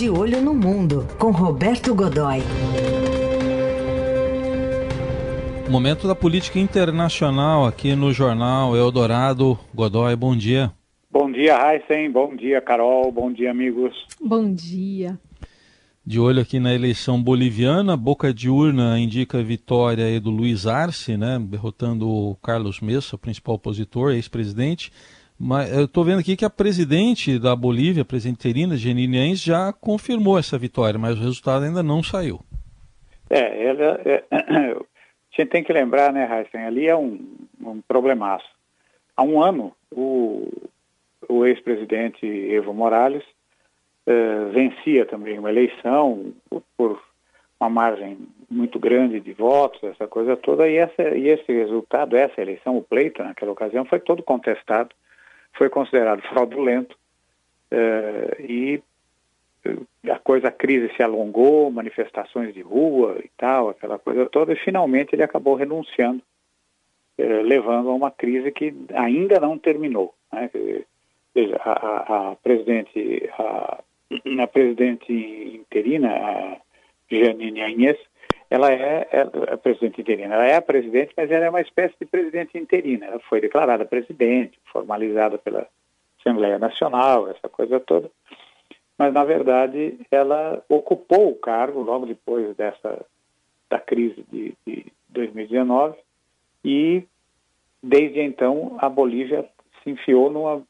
De Olho no Mundo, com Roberto Godoy. Momento da política internacional aqui no Jornal Eldorado. Godoy, bom dia. Bom dia, Heisen. Bom dia, Carol. Bom dia, amigos. Bom dia. De olho aqui na eleição boliviana, boca de urna indica a vitória do Luiz Arce, né, derrotando o Carlos Mesa, o principal opositor, ex-presidente. Mas eu estou vendo aqui que a presidente da Bolívia, a presidente interina, Janine Ains, já confirmou essa vitória, mas o resultado ainda não saiu. É, ela, é, a gente tem que lembrar, né, Heisen, ali é um, um problemaço. Há um ano, o, o ex-presidente Evo Morales eh, vencia também uma eleição por, por, uma margem muito grande de votos, essa coisa toda, e, essa, e esse resultado, essa eleição, o pleito naquela ocasião, foi todo contestado, foi considerado fraudulento, uh, e a coisa, a crise se alongou, manifestações de rua e tal, aquela coisa toda, e finalmente ele acabou renunciando, uh, levando a uma crise que ainda não terminou. Né? A, a presidente, a a presidente interina, a Janine Agnes, ela é, é a presidente interina, ela é a presidente, mas ela é uma espécie de presidente interina. Ela foi declarada presidente, formalizada pela Assembleia Nacional, essa coisa toda. Mas, na verdade, ela ocupou o cargo logo depois dessa da crise de, de 2019 e, desde então, a Bolívia se enfiou numa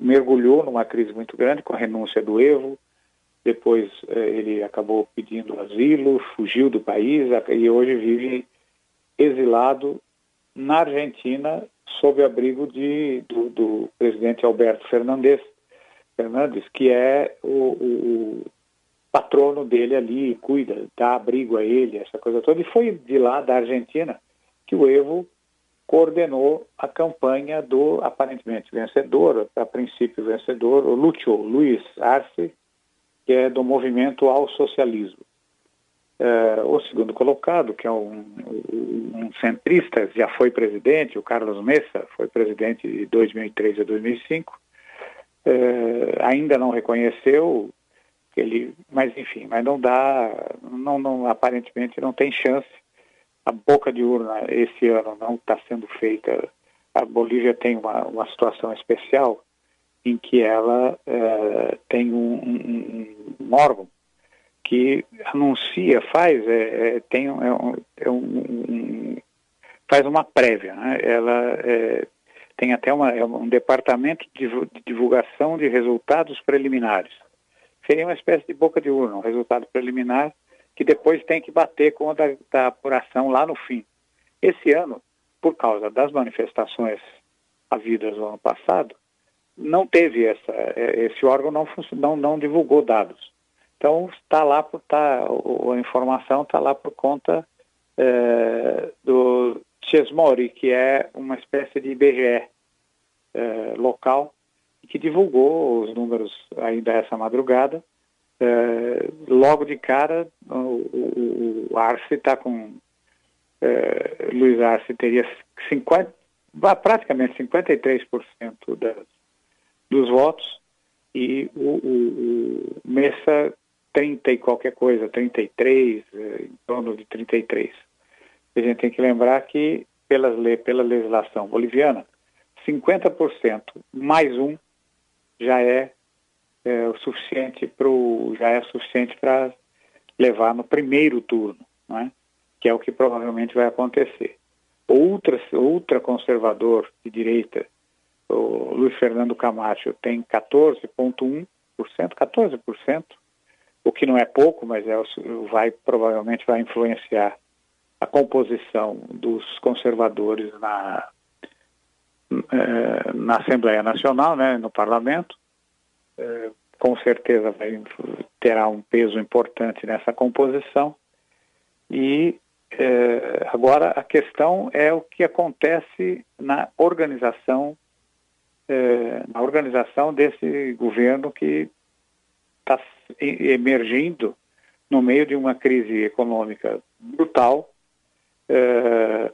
mergulhou numa crise muito grande com a renúncia do Evo, depois eh, ele acabou pedindo asilo, fugiu do país e hoje vive exilado na Argentina sob abrigo de, do, do presidente Alberto Fernandes, Fernandes que é o, o, patrono dele ali, cuida, dá abrigo a ele, essa coisa toda. E foi de lá, da Argentina, que o Evo coordenou a campanha do aparentemente vencedor, a princípio vencedor, o Lúcio Luiz Arce, que é do movimento ao socialismo. É, o segundo colocado, que é um, um, centrista, já foi presidente, o Carlos Messa, foi presidente de 2003 a 2005, é, ainda não reconheceu ele, mas enfim, mas não dá, não, não, aparentemente não tem chance a boca de urna esse ano não está sendo feita. A Bolívia tem uma, uma situação especial em que ela é, tem um, um, um, órgão que anuncia, faz, é, é tem é um, é um, faz uma prévia. Né? Ela é, tem até uma, um departamento de divulgação de resultados preliminares. Seria uma espécie de boca de urna, um resultado preliminar que depois tem que bater com a da, da apuração lá no fim. Esse ano, por causa das manifestações havidas no ano passado, não teve essa, é, esse órgão não, não, não divulgou dados. Então está lá por tá, a informação está lá por conta é, do Chesmori, que é uma espécie de IBGE é, local, que divulgou os números ainda essa madrugada é, logo de cara, o, o, Arce está com. É, Luiz Arce teria 50, praticamente 53% das, dos votos e o, o, o Messa 30 e qualquer coisa, 33, é, em torno de 33. A gente tem que lembrar que, pelas, pela legislação boliviana, 50% mais um já é é o suficiente pro, já é suficiente para levar no primeiro turno, é? que é o que provavelmente vai acontecer. Outra, ultra conservador de direita, o Luiz Fernando Camacho, tem 14,1%, 14%, o que não é pouco, mas é, vai, provavelmente vai influenciar a composição dos conservadores na, é, na Assembleia Nacional, né, no Parlamento, é, com certeza vai, terá um peso importante nessa composição. E é, agora a questão é o que acontece na organização, é, na organização desse governo que está emergindo no meio de uma crise econômica brutal, é,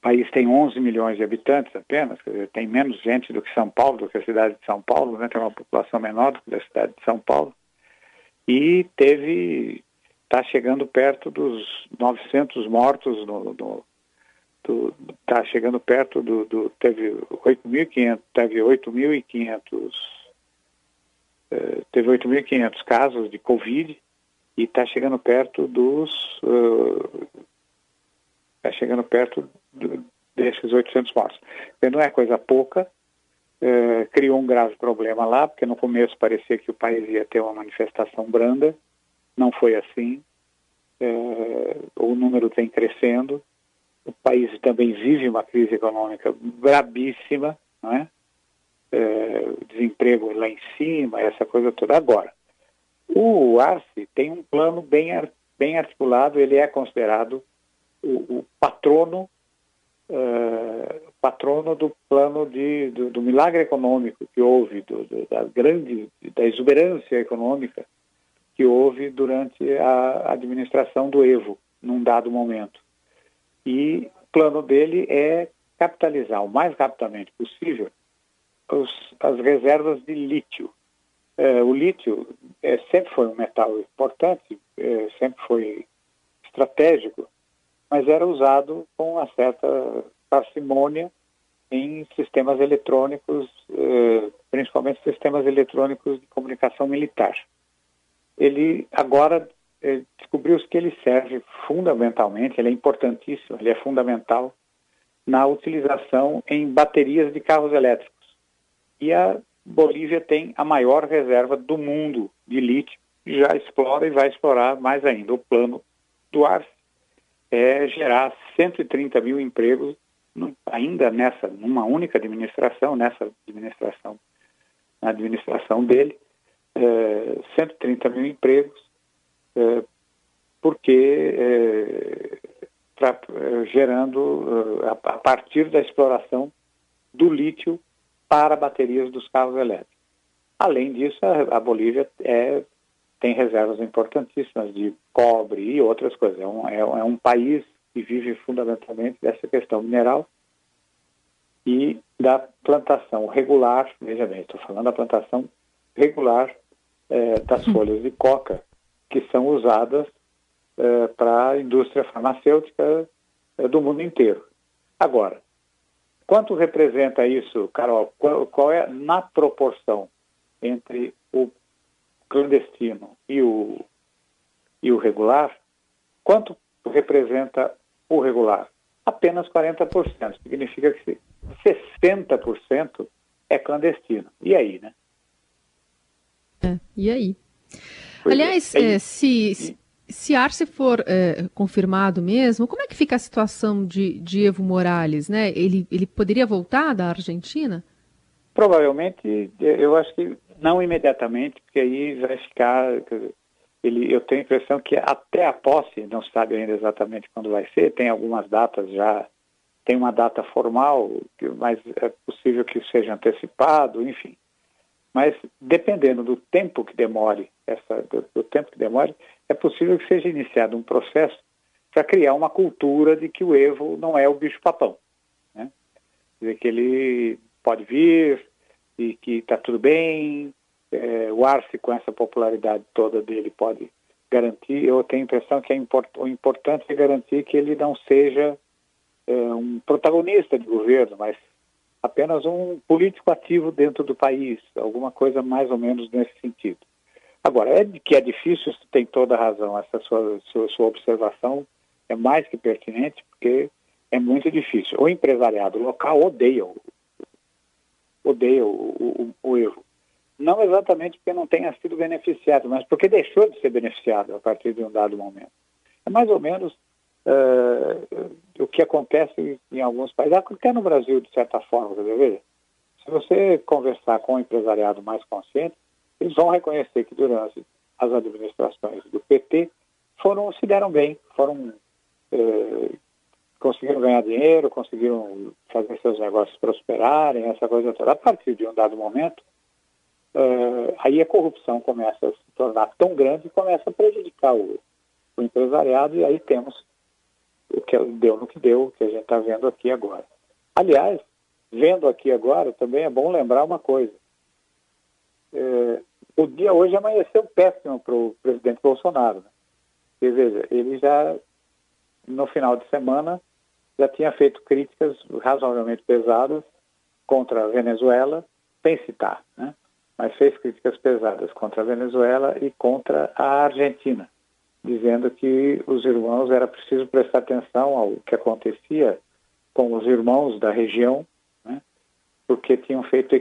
país tem 11 milhões de habitantes apenas, dizer, tem menos gente do que São Paulo, do que a cidade de São Paulo, né? tem uma população menor do que a cidade de São Paulo, e teve, está chegando perto dos 900 mortos, no, está chegando perto do, do teve 8.500, teve 8.500, eh, teve 8.500 casos de Covid e está chegando perto dos, está uh, chegando perto desses 800 mortos. Então, não é coisa pouca, é, criou um grave problema lá, porque no começo parecia que o país ia ter uma manifestação branda, não foi assim, é, o número vem crescendo, o país também vive uma crise econômica brabíssima, não é? é desemprego lá em cima, essa coisa toda. Agora, o Arce tem um plano bem, bem articulado, ele é considerado o, o patrono uh, patrono do plano de, do, do, milagre econômico que houve, do, do, da grande, da exuberância econômica que houve durante a administração do Evo, num dado momento. E o plano dele é capitalizar o mais rapidamente possível os, as reservas de lítio. É, o lítio é, sempre foi um metal importante, é, sempre foi estratégico mas era usado com uma certa parcimônia em sistemas eletrônicos, eh, principalmente sistemas eletrônicos de comunicação militar. Ele agora eh, descobriu que ele serve fundamentalmente, ele é importantíssimo, ele é fundamental na utilização em baterias de carros elétricos. E a Bolívia tem a maior reserva do mundo de lítio, já explora e vai explorar mais ainda. O plano do Arce é gerar 130 mil empregos ainda nessa, numa única administração, nessa administração, na administração dele, é, 130 mil empregos, porque é, pra, é, gerando é, a, partir da exploração do lítio para baterias dos carros elétricos. Além disso, a, Bolívia é tem reservas importantíssimas de cobre e outras coisas. É um, é, é um país que vive fundamentalmente dessa questão mineral e da plantação regular, veja bem, estou falando da plantação regular das hum. folhas de coca, que são usadas é, para a indústria farmacêutica é, do mundo inteiro. Agora, quanto representa isso, Carol? Qual, qual é na proporção entre o clandestino e o, e o regular, quanto representa o regular? Apenas 40%. Significa que 60% é clandestino. E aí, né? É, e aí? Aliás, é, é, se, se, se Arce for é, confirmado mesmo, como é que fica a situação de, de Evo Morales? Né? Ele, ele poderia voltar da Argentina? Provavelmente, eu acho que não imediatamente, porque aí vai ficar. Ele, eu tenho a impressão que até a posse, não se sabe ainda exatamente quando vai ser, tem algumas datas já, tem uma data formal, mas é possível que seja antecipado, enfim. Mas dependendo do tempo que demore, essa, do, do tempo que demore, é possível que seja iniciado um processo para criar uma cultura de que o Evo não é o bicho-papão. Né? Quer dizer, que ele pode vir, e que está tudo bem, é, o Arce com essa popularidade toda dele pode garantir, eu tenho a impressão que é import, o importante é garantir que ele não seja é, um protagonista de governo, mas apenas um político ativo dentro do país, alguma coisa mais ou menos nesse sentido. Agora, é que é difícil, tem toda a razão, essa sua, sua, sua observação é mais que pertinente, porque é muito difícil. O empresariado local odeia o odeia o, o, o erro. Não exatamente porque não tenha sido beneficiado, mas porque deixou de ser beneficiado a partir de um dado momento. É mais ou menos uh, o que acontece em alguns países, até no Brasil, de certa forma, quer dizer, se você conversar com o empresariado mais consciente, eles vão reconhecer que durante as administrações do PT foram se deram bem, foram uh, conseguiram ganhar dinheiro, conseguiram fazer seus negócios prosperarem, essa coisa toda. A partir de um dado momento, uh, aí a corrupção começa a se tornar tão grande e começa a prejudicar o, o empresariado, e aí temos o que deu no que deu, o que a gente está vendo aqui agora. Aliás, vendo aqui agora, também é bom lembrar uma coisa. É, o dia hoje amanheceu péssimo para o presidente Bolsonaro. Né? Veja, ele já, no final de semana, já tinha feito críticas razoavelmente pesadas contra a Venezuela, sem citar, né? mas fez críticas pesadas contra a Venezuela e contra a Argentina, dizendo que os irmãos era preciso prestar atenção ao que acontecia com os irmãos da região, né? porque tinham feito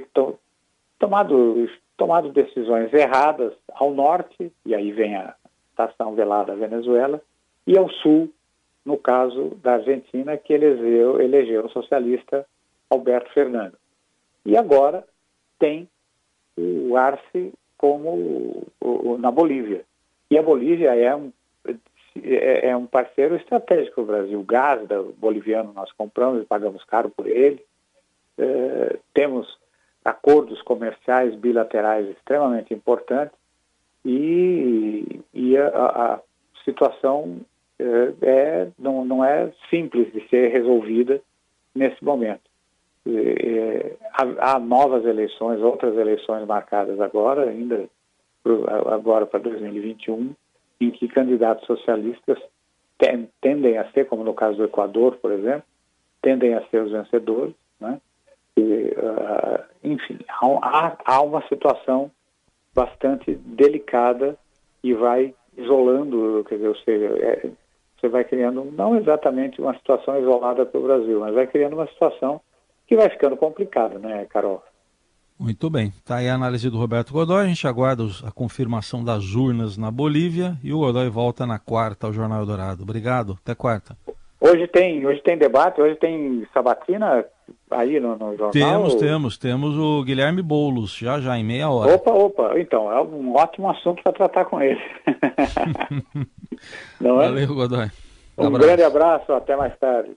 tomado tomado decisões erradas ao norte e aí vem a estação velada Venezuela e ao sul, no caso da Argentina, que elegeu, elegeu o socialista Alberto Fernando. E agora tem o Arce como o, o, na Bolívia. E a Bolívia é um, é, é um parceiro estratégico do Brasil. O gás boliviano nós compramos e pagamos caro por ele. É, temos acordos comerciais bilaterais extremamente importantes e, e a, a, situação é, é, não, não é simples de ser resolvida nesse momento. É, há, há, novas eleições, outras eleições marcadas agora, ainda agora para 2021, em que candidatos socialistas tendem a ser, como no caso do Equador, por exemplo, tendem a ser os vencedores, né? E, uh, enfim, há, há uma situação bastante delicada e vai isolando, quer dizer, ou seja, é, você vai criando não exatamente uma situação isolada para o Brasil, mas vai criando uma situação que vai ficando complicada, né, Carol? Muito bem. Está aí a análise do Roberto Godoy. A gente aguarda a confirmação das urnas na Bolívia e o Godoy volta na quarta ao Jornal Dourado. Obrigado. Até quarta. Hoje tem, hoje tem debate, hoje tem sabatina aí no, no jornal? Temos, temos, temos o Guilherme Boulos, já já, em meia hora. Opa, opa, então, é um ótimo assunto para tratar com ele. Não é? Valeu, Godoy. Um, um grande abraço, até mais tarde.